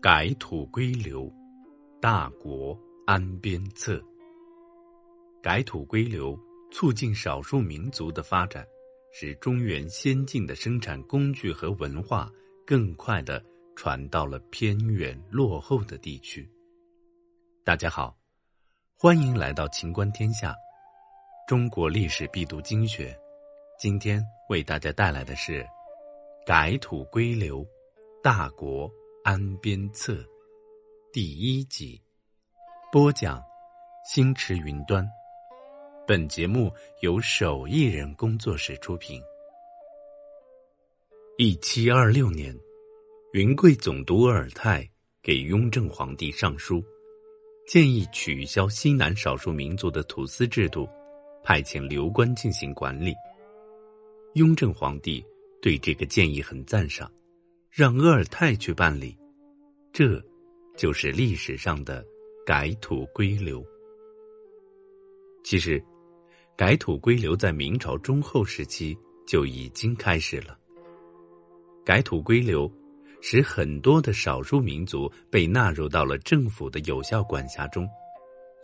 改土归流，大国安边策。改土归流，促进少数民族的发展，使中原先进的生产工具和文化更快的传到了偏远落后的地区。大家好，欢迎来到秦观天下，中国历史必读精选。今天为大家带来的是改土归流，大国。安边策第一集播讲，星驰云端。本节目由手艺人工作室出品。一七二六年，云贵总督鄂尔泰给雍正皇帝上书，建议取消西南少数民族的土司制度，派遣流官进行管理。雍正皇帝对这个建议很赞赏。让鄂尔泰去办理，这，就是历史上的改土归流。其实，改土归流在明朝中后时期就已经开始了。改土归流，使很多的少数民族被纳入到了政府的有效管辖中，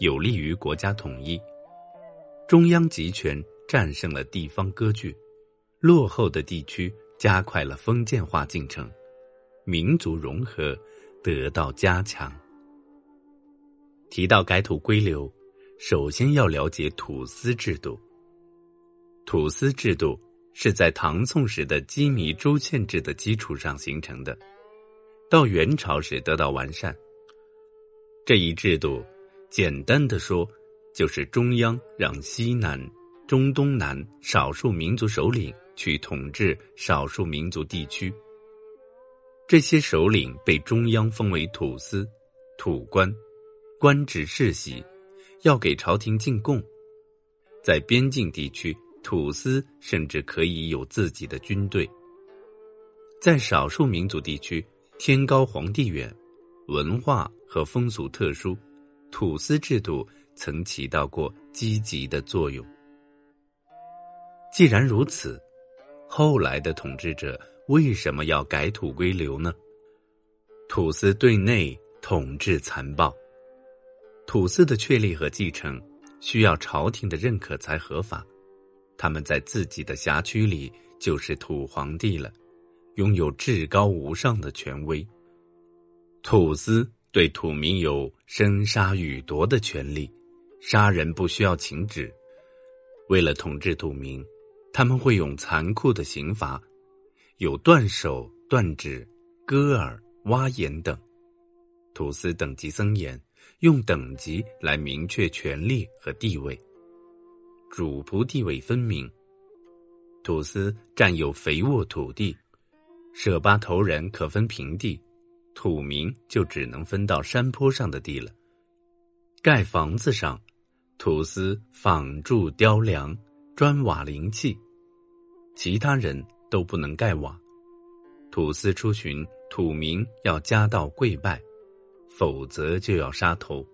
有利于国家统一。中央集权战胜了地方割据，落后的地区。加快了封建化进程，民族融合得到加强。提到改土归流，首先要了解土司制度。土司制度是在唐宋时的羁縻州县制的基础上形成的，到元朝时得到完善。这一制度，简单的说，就是中央让西南、中东南少数民族首领。去统治少数民族地区，这些首领被中央封为土司、土官，官职世袭，要给朝廷进贡。在边境地区，土司甚至可以有自己的军队。在少数民族地区，天高皇帝远，文化和风俗特殊，土司制度曾起到过积极的作用。既然如此。后来的统治者为什么要改土归流呢？土司对内统治残暴，土司的确立和继承需要朝廷的认可才合法。他们在自己的辖区里就是土皇帝了，拥有至高无上的权威。土司对土民有生杀予夺的权利，杀人不需要请旨。为了统治土民。他们会用残酷的刑罚，有断手、断指、割耳、挖眼等。土司等级森严，用等级来明确权力和地位，主仆地位分明。土司占有肥沃土地，舍巴头人可分平地，土民就只能分到山坡上的地了。盖房子上，土司仿铸雕梁。砖瓦灵器，其他人都不能盖瓦。土司出巡，土民要夹道跪拜，否则就要杀头。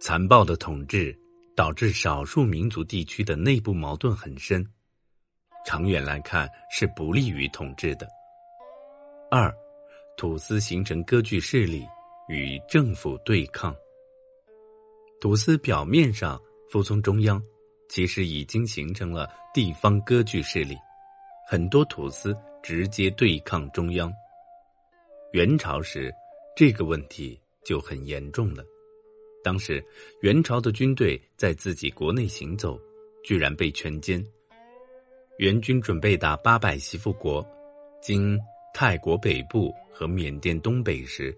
残暴的统治导致少数民族地区的内部矛盾很深，长远来看是不利于统治的。二，土司形成割据势力，与政府对抗。土司表面上服从中央。其实已经形成了地方割据势力，很多土司直接对抗中央。元朝时，这个问题就很严重了。当时，元朝的军队在自己国内行走，居然被全歼。元军准备打八百媳妇国，经泰国北部和缅甸东北时，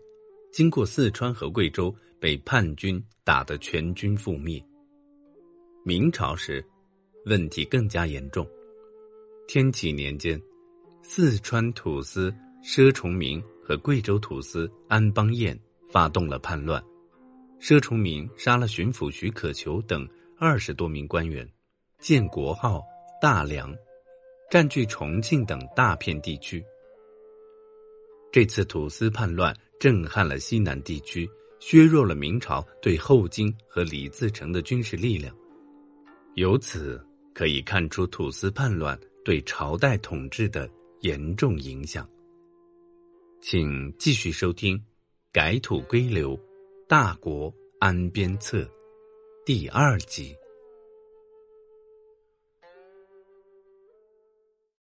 经过四川和贵州，被叛军打得全军覆灭。明朝时，问题更加严重。天启年间，四川土司佘崇明和贵州土司安邦彦发动了叛乱。佘崇明杀了巡抚徐可求等二十多名官员，建国号、大梁，占据重庆等大片地区。这次土司叛乱震撼了西南地区，削弱了明朝对后金和李自成的军事力量。由此可以看出土司叛乱对朝代统治的严重影响。请继续收听改土归流，大国安边策，第二集。